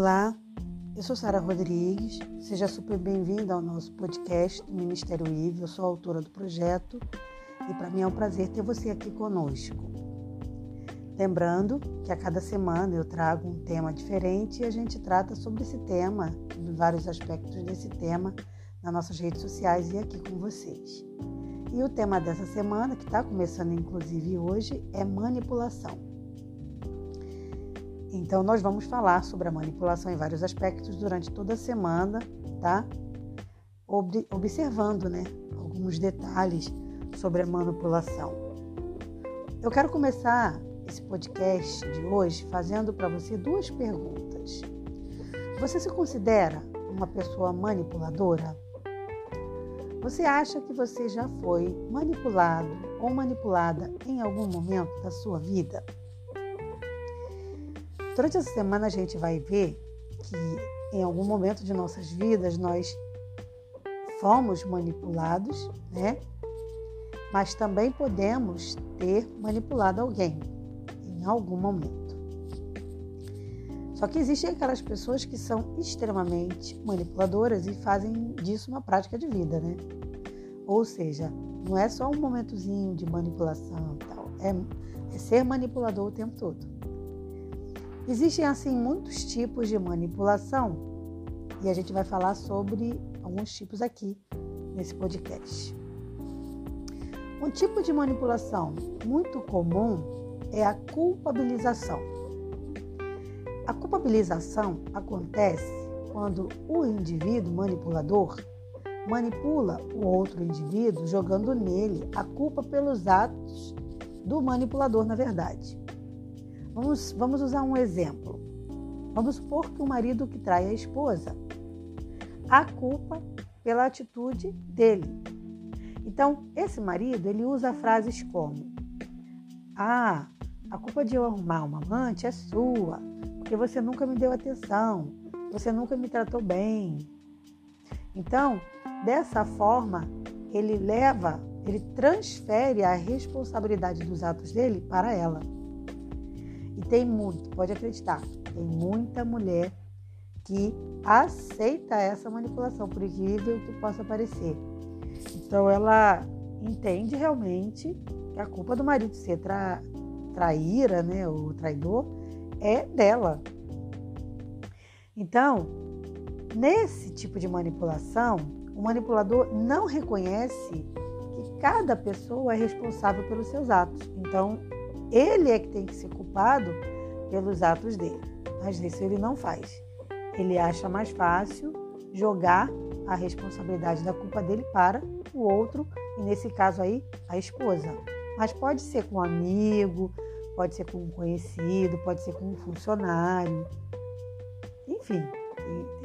Olá, eu sou Sara Rodrigues, seja super bem-vinda ao nosso podcast do Ministério IV. Eu sou autora do projeto e para mim é um prazer ter você aqui conosco. Lembrando que a cada semana eu trago um tema diferente e a gente trata sobre esse tema, sobre vários aspectos desse tema nas nossas redes sociais e aqui com vocês. E o tema dessa semana, que está começando inclusive hoje, é manipulação. Então, nós vamos falar sobre a manipulação em vários aspectos durante toda a semana, tá? Ob observando, né, alguns detalhes sobre a manipulação. Eu quero começar esse podcast de hoje fazendo para você duas perguntas. Você se considera uma pessoa manipuladora? Você acha que você já foi manipulado ou manipulada em algum momento da sua vida? Durante essa semana a gente vai ver que em algum momento de nossas vidas nós fomos manipulados, né? Mas também podemos ter manipulado alguém em algum momento. Só que existem aquelas pessoas que são extremamente manipuladoras e fazem disso uma prática de vida, né? Ou seja, não é só um momentozinho de manipulação e tal, é, é ser manipulador o tempo todo. Existem assim muitos tipos de manipulação e a gente vai falar sobre alguns tipos aqui nesse podcast. Um tipo de manipulação muito comum é a culpabilização. A culpabilização acontece quando o indivíduo manipulador manipula o outro indivíduo jogando nele a culpa pelos atos do manipulador, na verdade. Vamos, vamos usar um exemplo. Vamos supor que o marido que trai a esposa, a culpa pela atitude dele. Então, esse marido, ele usa frases como: Ah, a culpa de eu arrumar uma amante é sua, porque você nunca me deu atenção, você nunca me tratou bem. Então, dessa forma, ele leva, ele transfere a responsabilidade dos atos dele para ela. Tem muito, pode acreditar, tem muita mulher que aceita essa manipulação, por incrível que possa parecer. Então ela entende realmente que a culpa do marido ser tra traíra, né, o traidor, é dela. Então, nesse tipo de manipulação, o manipulador não reconhece que cada pessoa é responsável pelos seus atos. Então, ele é que tem que ser culpado pelos atos dele. Mas isso ele não faz. Ele acha mais fácil jogar a responsabilidade da culpa dele para o outro, e nesse caso aí, a esposa. Mas pode ser com um amigo, pode ser com um conhecido, pode ser com um funcionário. Enfim,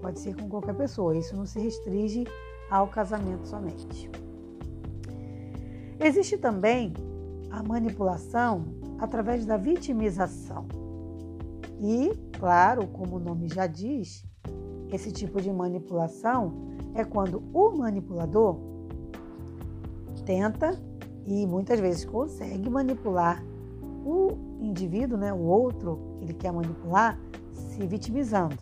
pode ser com qualquer pessoa. Isso não se restringe ao casamento somente. Existe também a manipulação através da vitimização. E, claro, como o nome já diz, esse tipo de manipulação é quando o manipulador tenta e muitas vezes consegue manipular o indivíduo, né, o outro que ele quer manipular, se vitimizando.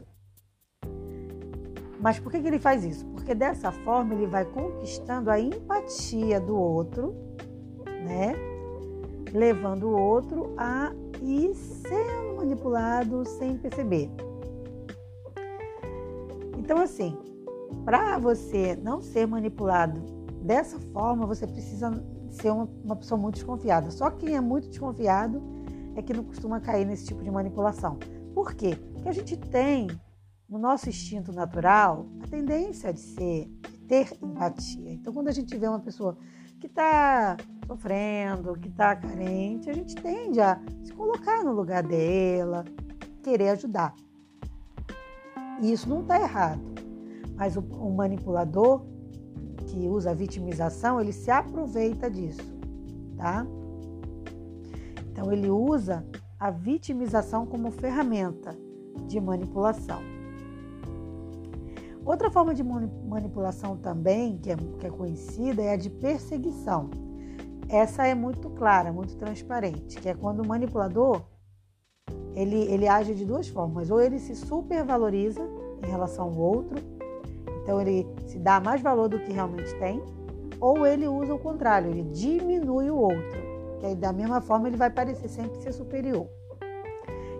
Mas por que, que ele faz isso? Porque dessa forma ele vai conquistando a empatia do outro, né? Levando o outro a ir sendo manipulado sem perceber. Então, assim, para você não ser manipulado dessa forma, você precisa ser uma, uma pessoa muito desconfiada. Só quem é muito desconfiado é que não costuma cair nesse tipo de manipulação. Por quê? Porque a gente tem no nosso instinto natural a tendência de ser, de ter empatia. Então, quando a gente vê uma pessoa que está sofrendo, que está carente, a gente tende a se colocar no lugar dela, querer ajudar. E isso não está errado. Mas o, o manipulador que usa a vitimização, ele se aproveita disso, tá? Então ele usa a vitimização como ferramenta de manipulação. Outra forma de manipulação também, que é, que é conhecida, é a de perseguição. Essa é muito clara, muito transparente, que é quando o manipulador ele, ele age de duas formas. Ou ele se supervaloriza em relação ao outro, então ele se dá mais valor do que realmente tem, ou ele usa o contrário, ele diminui o outro, que aí da mesma forma ele vai parecer sempre ser superior.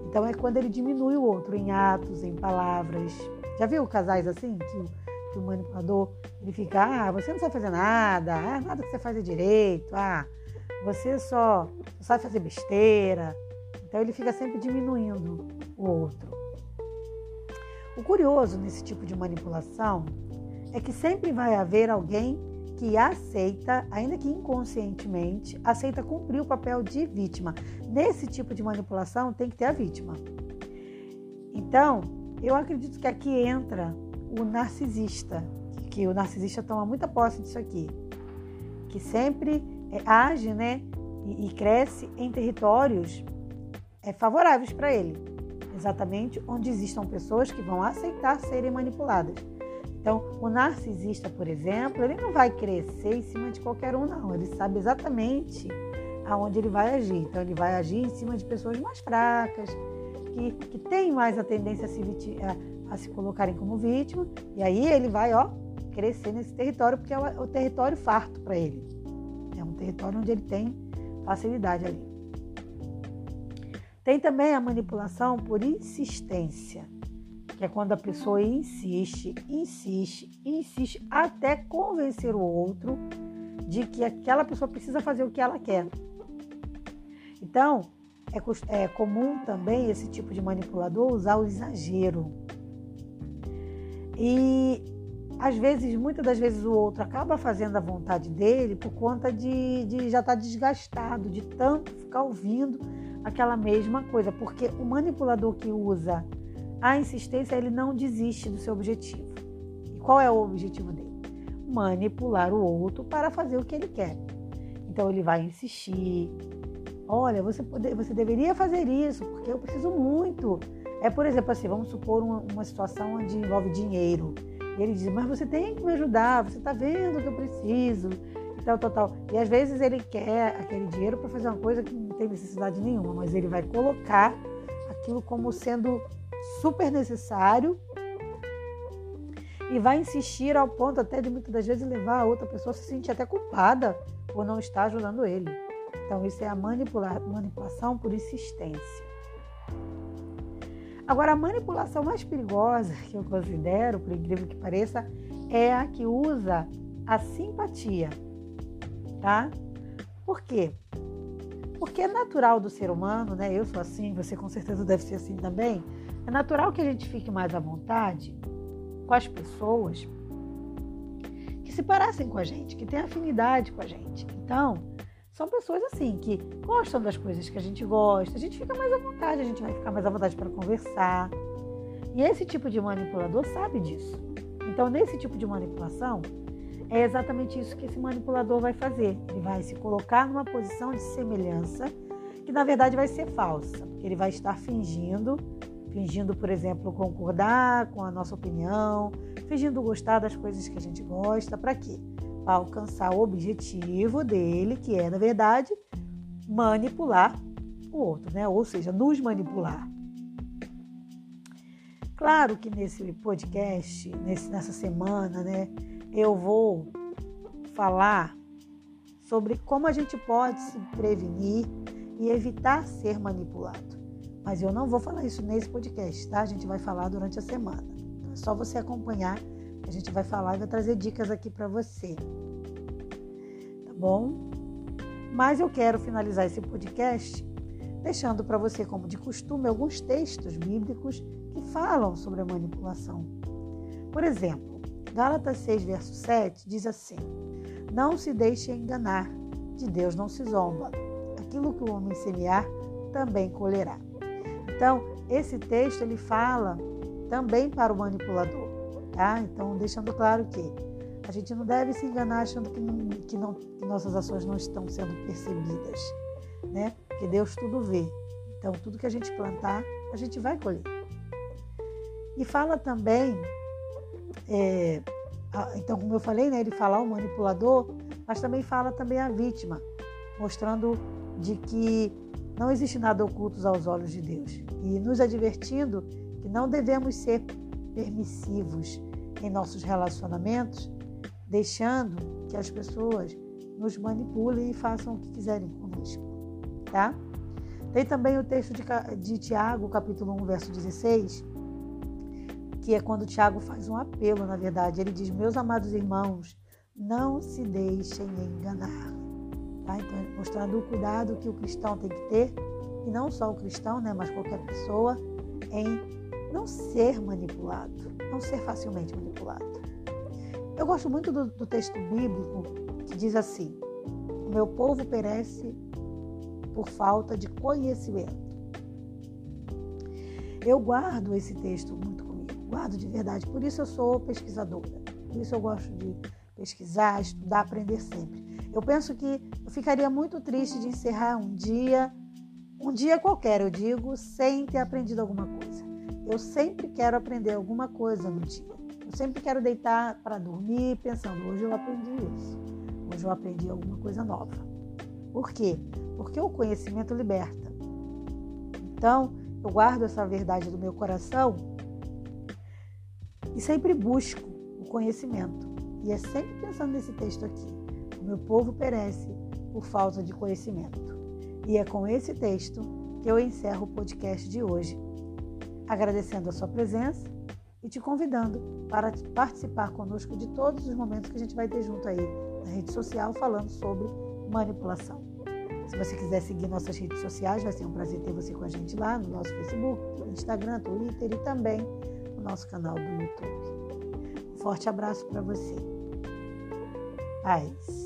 Então é quando ele diminui o outro em atos, em palavras. Já viu casais assim que, que o manipulador ele fica, ah, você não sabe fazer nada, ah, nada que você faz é direito, ah, você só, só sabe fazer besteira. Então ele fica sempre diminuindo o outro. O curioso nesse tipo de manipulação é que sempre vai haver alguém que aceita, ainda que inconscientemente, aceita cumprir o papel de vítima. Nesse tipo de manipulação tem que ter a vítima. Então, eu acredito que aqui entra o narcisista, que o narcisista toma muita posse disso aqui, que sempre é, age, né, e, e cresce em territórios é, favoráveis para ele, exatamente onde existam pessoas que vão aceitar serem manipuladas. Então, o narcisista, por exemplo, ele não vai crescer em cima de qualquer um, não. Ele sabe exatamente aonde ele vai agir. Então, ele vai agir em cima de pessoas mais fracas, que, que têm mais a tendência a se, a, se colocarem como vítima. E aí ele vai, ó, crescer nesse território, porque é o, o território farto para ele. É um território onde ele tem facilidade ali. Tem também a manipulação por insistência, que é quando a pessoa insiste, insiste, insiste até convencer o outro de que aquela pessoa precisa fazer o que ela quer. Então, é, é comum também esse tipo de manipulador usar o exagero. E às vezes, muitas das vezes, o outro acaba fazendo a vontade dele por conta de, de já estar tá desgastado, de tanto ficar ouvindo aquela mesma coisa, porque o manipulador que usa a insistência, ele não desiste do seu objetivo. E qual é o objetivo dele? Manipular o outro para fazer o que ele quer. Então ele vai insistir. Olha, você, pode, você deveria fazer isso, porque eu preciso muito. É, por exemplo, assim, vamos supor uma, uma situação onde envolve dinheiro. E ele diz, mas você tem que me ajudar, você está vendo que eu preciso tal, tal, tal. E às vezes ele quer aquele dinheiro para fazer uma coisa que não tem necessidade nenhuma, mas ele vai colocar aquilo como sendo super necessário e vai insistir ao ponto até de muitas das vezes levar a outra pessoa a se sentir até culpada por não estar ajudando ele. Então isso é a manipula manipulação por insistência. Agora a manipulação mais perigosa que eu considero, por incrível que pareça, é a que usa a simpatia tá? Por quê? Porque é natural do ser humano, né? Eu sou assim, você com certeza deve ser assim também. É natural que a gente fique mais à vontade com as pessoas que se parecem com a gente, que têm afinidade com a gente. Então, são pessoas assim que gostam das coisas que a gente gosta, a gente fica mais à vontade, a gente vai ficar mais à vontade para conversar. E esse tipo de manipulador sabe disso. Então, nesse tipo de manipulação, é exatamente isso que esse manipulador vai fazer. Ele vai se colocar numa posição de semelhança que na verdade vai ser falsa, porque ele vai estar fingindo, fingindo, por exemplo, concordar com a nossa opinião, fingindo gostar das coisas que a gente gosta, para quê? Para alcançar o objetivo dele, que é, na verdade, manipular o outro, né? Ou seja, nos manipular. Claro que nesse podcast, nesse, nessa semana, né, eu vou falar sobre como a gente pode se prevenir e evitar ser manipulado. Mas eu não vou falar isso nesse podcast, tá? A gente vai falar durante a semana. Então é só você acompanhar, a gente vai falar e vai trazer dicas aqui para você. Tá bom? Mas eu quero finalizar esse podcast deixando para você, como de costume, alguns textos bíblicos que falam sobre a manipulação. Por exemplo, Gálatas 6, verso 7 diz assim: Não se deixe enganar, de Deus não se zomba. Aquilo que o homem semear, também colherá. Então, esse texto ele fala também para o manipulador, tá? Então, deixando claro que a gente não deve se enganar achando que, não, que, não, que nossas ações não estão sendo percebidas, né? Que Deus tudo vê. Então, tudo que a gente plantar, a gente vai colher. E fala também é, então, como eu falei, né, ele fala o manipulador, mas também fala também a vítima, mostrando de que não existe nada oculto aos olhos de Deus. E nos advertindo que não devemos ser permissivos em nossos relacionamentos, deixando que as pessoas nos manipulem e façam o que quiserem conosco, tá? Tem também o texto de, de Tiago, capítulo 1, verso 16, que é quando Tiago faz um apelo, na verdade. Ele diz: Meus amados irmãos, não se deixem enganar. Tá? Então, mostrando o cuidado que o cristão tem que ter, e não só o cristão, né, mas qualquer pessoa, em não ser manipulado, não ser facilmente manipulado. Eu gosto muito do, do texto bíblico que diz assim: O meu povo perece por falta de conhecimento. Eu guardo esse texto muito comigo, guardo de verdade. Por isso eu sou pesquisadora. Por isso eu gosto de pesquisar, estudar, aprender sempre. Eu penso que eu ficaria muito triste de encerrar um dia, um dia qualquer, eu digo, sem ter aprendido alguma coisa. Eu sempre quero aprender alguma coisa no dia. Eu sempre quero deitar para dormir pensando, hoje eu aprendi isso. Hoje eu aprendi alguma coisa nova. Por quê? Porque o conhecimento liberta. Então, eu guardo essa verdade do meu coração e sempre busco o conhecimento. E é sempre pensando nesse texto aqui. O meu povo perece por falta de conhecimento. E é com esse texto que eu encerro o podcast de hoje, agradecendo a sua presença e te convidando para participar conosco de todos os momentos que a gente vai ter junto aí na rede social falando sobre manipulação. Se você quiser seguir nossas redes sociais, vai ser um prazer ter você com a gente lá no nosso Facebook, Instagram, Twitter e também no nosso canal do YouTube. Um forte abraço para você. Paz.